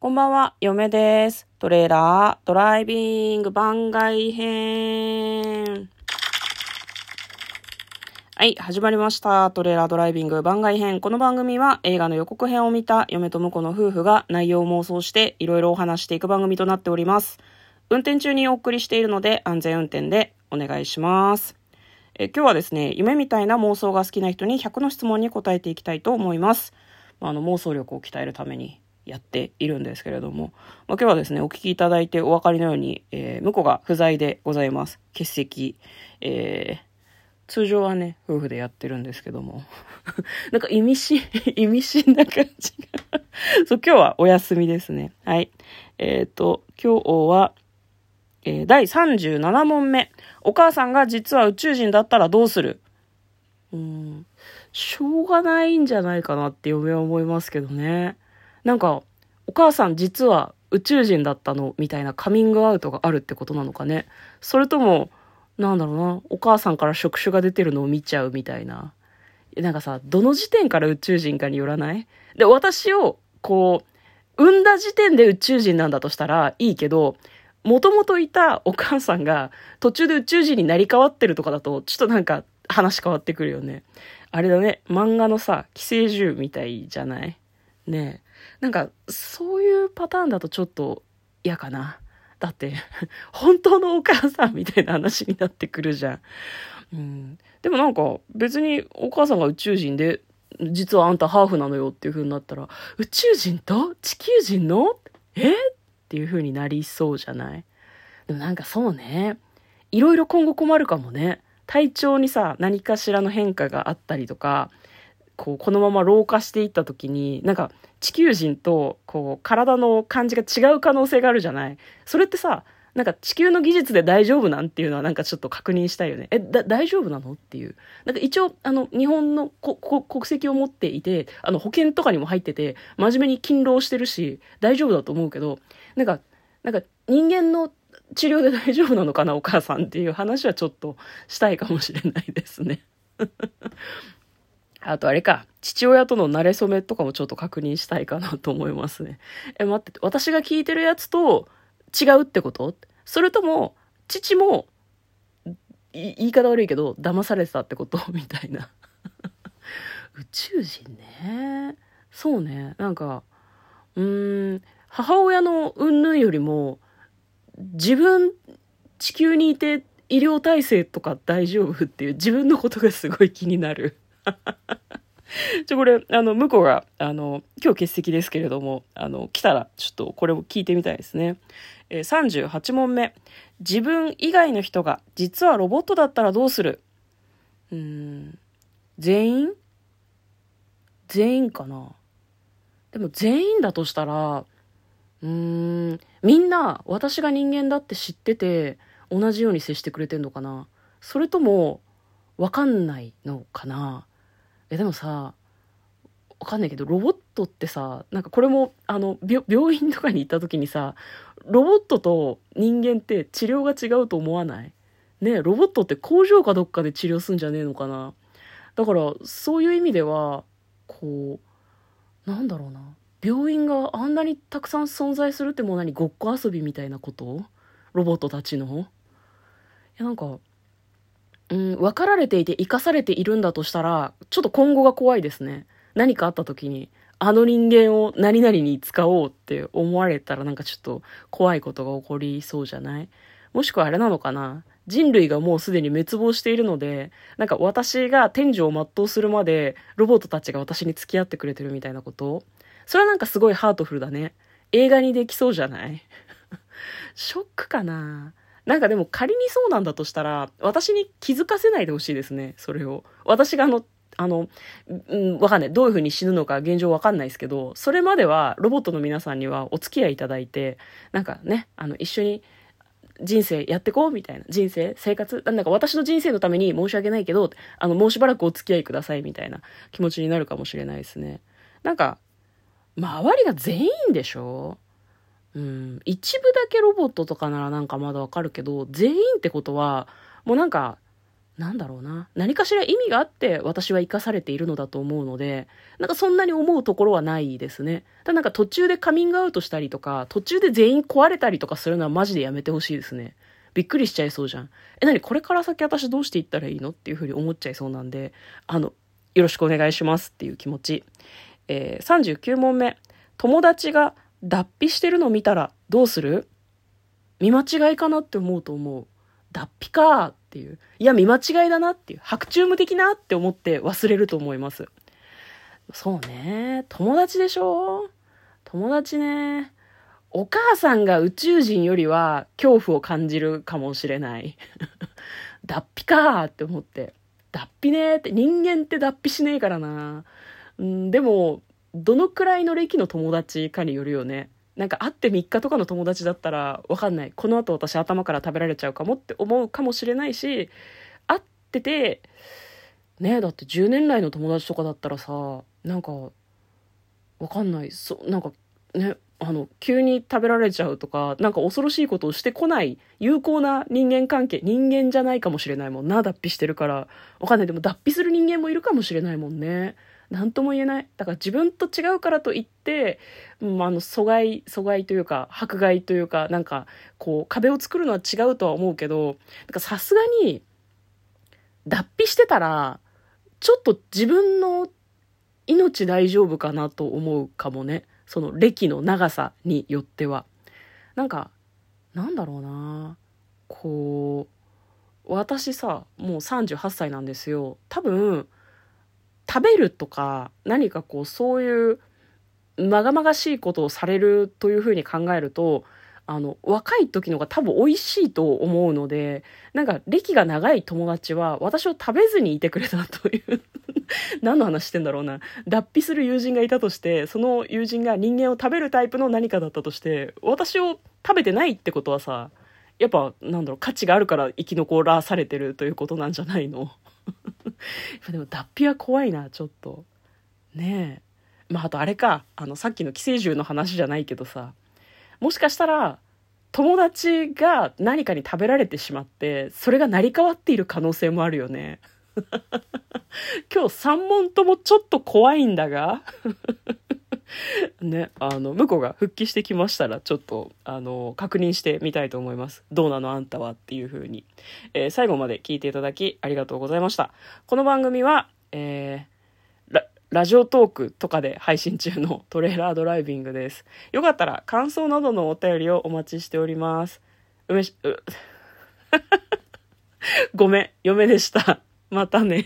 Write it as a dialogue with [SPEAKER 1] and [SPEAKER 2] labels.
[SPEAKER 1] こんばんは、嫁です。トレーラードライビング番外編。はい、始まりました。トレーラードライビング番外編。この番組は映画の予告編を見た嫁と婿の夫婦が内容を妄想していろいろお話していく番組となっております。運転中にお送りしているので安全運転でお願いします。え今日はですね、夢みたいな妄想が好きな人に100の質問に答えていきたいと思います。まあ、あの妄想力を鍛えるためにやっているんですけれども、まあ、今日はですね、お聞きいただいてお分かりのように、えー、向こうが不在でございます。欠席。えー通常はね、夫婦でやってるんですけども。なんか意味深、意味深な感じが。そう、今日はお休みですね。はい。えっ、と、今日は、えー第37問目。お母さんが実は宇宙人だったらどうする？うん、しょうがないんじゃないかなって嫁は思いますけどね。なんか、お母さん実は宇宙人だったのみたいなカミングアウトがあるってことなのかね。それとも、なんだろうな、お母さんから触手が出てるのを見ちゃうみたいな。なんかさ、どの時点から宇宙人かによらない？で、私を、こう、産んだ時点で宇宙人なんだとしたらいいけど、もともといたお母さんが途中で宇宙人になり変わってるとかだと、ちょっとなんか話変わってくるよね。あれだね、漫画のさ、寄生獣みたいじゃない？ね。なんか、そういうパターンだとちょっと嫌かな。だって、本当のお母さんみたいな話になってくるじゃん。うん。でもなんか、別にお母さんが宇宙人で、実はあんたハーフなのよっていう風になったら、宇宙人と？地球人の？え？っていう風になりそうじゃない？でもなんかそうね。いろいろ今後困るかもね。体調にさ、何かしらの変化があったりとか、こう、このまま老化していった時に、なんか、地球人と、こう、体の感じが違う可能性があるじゃない？それってさ、なんか地球の技術で大丈夫なんていうのはなんかちょっと確認したいよね。え、だ、大丈夫なの？っていう。なんか一応、あの、日本のここ国籍を持っていて、あの、保険とかにも入ってて、真面目に勤労してるし、大丈夫だと思うけど、なんか、なんか人間の治療で大丈夫なのかな、お母さんっていう話はちょっとしたいかもしれないですね。あとあれか、父親との馴れ初めとかもちょっと確認したいかなと思いますね。え、待って、私が聞いてるやつと違うってこと？それとも、父も、言い方悪いけど、騙されてたってこと？みたいな。宇宙人ね。そうね。なんか、うーん、母親の云々よりも、自分、地球にいて医療体制とか大丈夫っていう自分のことがすごい気になる。ちょ、これ、あの、向こうが、あの、今日欠席ですけれども、あの、来たら、ちょっとこれを聞いてみたいですね。えー、38問目。自分以外の人が、実はロボットだったらどうする？うん、全員？全員かな？でも全員だとしたら、うーん、みんな私が人間だって知ってて、同じように接してくれてんのかな？それとも、わかんないのかな？え、でもさ、わかんないけど、ロボットってさ、なんかこれも、あの、病院とかに行った時にさ、ロボットと人間って治療が違うと思わない？ねロボットって工場かどっかで治療すんじゃねえのかな？だから、そういう意味では、こう、なんだろうな。病院があんなにたくさん存在するってもう何ごっこ遊びみたいなこと？ロボットたちの？いや、なんか、うん、分かられていて生かされているんだとしたら、ちょっと今後が怖いですね。何かあった時に、あの人間を何々に使おうって思われたらなんかちょっと怖いことが起こりそうじゃない？もしくはあれなのかな？人類がもうすでに滅亡しているので、なんか私が天寿を全うするまでロボットたちが私に付き合ってくれてるみたいなこと？それはなんかすごいハートフルだね。映画にできそうじゃない？ショックかな？なんかでも仮にそうなんだとしたら、私に気づかせないでほしいですね、それを。私があの、あの、うん、わかんない。どういう風に死ぬのか現状わかんないですけど、それまではロボットの皆さんにはお付き合いいただいて、なんかね、あの、一緒に人生やってこうみたいな。人生生活なんか私の人生のために申し訳ないけど、あの、もうしばらくお付き合いくださいみたいな気持ちになるかもしれないですね。なんか、周りが全員でしょ？うん、一部だけロボットとかならなんかまだわかるけど、全員ってことは、もうなんか、なんだろうな。何かしら意味があって私は生かされているのだと思うので、なんかそんなに思うところはないですね。ただなんか途中でカミングアウトしたりとか、途中で全員壊れたりとかするのはマジでやめてほしいですね。びっくりしちゃいそうじゃん。え、なにこれから先私どうしていったらいいの？っていうふうに思っちゃいそうなんで、あの、よろしくお願いしますっていう気持ち。えー、39問目。友達が脱皮してるの見たらどうする？見間違いかなって思うと思う。脱皮かっていう。いや、見間違いだなっていう。白昼夢的なって思って忘れると思います。そうね。友達でしょ？友達ね。お母さんが宇宙人よりは恐怖を感じるかもしれない。脱皮かって思って。脱皮ねって、人間って脱皮しねえからな。うん、でも、どのくらいの歴の友達かによるよね。なんか会って3日とかの友達だったらわかんない。この後私頭から食べられちゃうかもって思うかもしれないし、会ってて、ねだって10年来の友達とかだったらさ、なんか、わかんない。そなんかね、あの、急に食べられちゃうとか、なんか恐ろしいことをしてこない有効な人間関係、人間じゃないかもしれないもんな、脱皮してるから。わかんない。でも脱皮する人間もいるかもしれないもんね。何とも言えない。だから自分と違うからといって、うん、あの、阻害、阻害というか、迫害というか、なんか、こう、壁を作るのは違うとは思うけど、さすがに、脱皮してたら、ちょっと自分の命大丈夫かなと思うかもね。その歴の長さによっては。なんか、なんだろうなこう、私さ、もう38歳なんですよ。多分、食べるとか何かこうそういうまがまがしいことをされるというふうに考えるとあの若い時のが多分美味しいと思うのでなんか歴が長い友達は私を食べずにいてくれたという 何の話してんだろうな。脱皮する友人がいたとしてその友人が人間を食べるタイプの何かだったとして私を食べてないってことはさやっぱなんだろう価値があるから生き残らされてるということなんじゃないの？でも脱皮は怖いなちょっと。ねえ。まああとあれか。あのさっきの寄生獣の話じゃないけどさ。もしかしたら友達が何かに食べられてしまってそれが成り代わっている可能性もあるよね。今日3問ともちょっと怖いんだが。ね、あの、向こうが復帰してきましたら、ちょっと、あの、確認してみたいと思います。どうなのあんたはっていう風に。えー、最後まで聞いていただき、ありがとうございました。この番組は、えー、ラ、ラジオトークとかで配信中のトレーラードライビングです。よかったら、感想などのお便りをお待ちしております。梅し、う ごめん、嫁でした。またね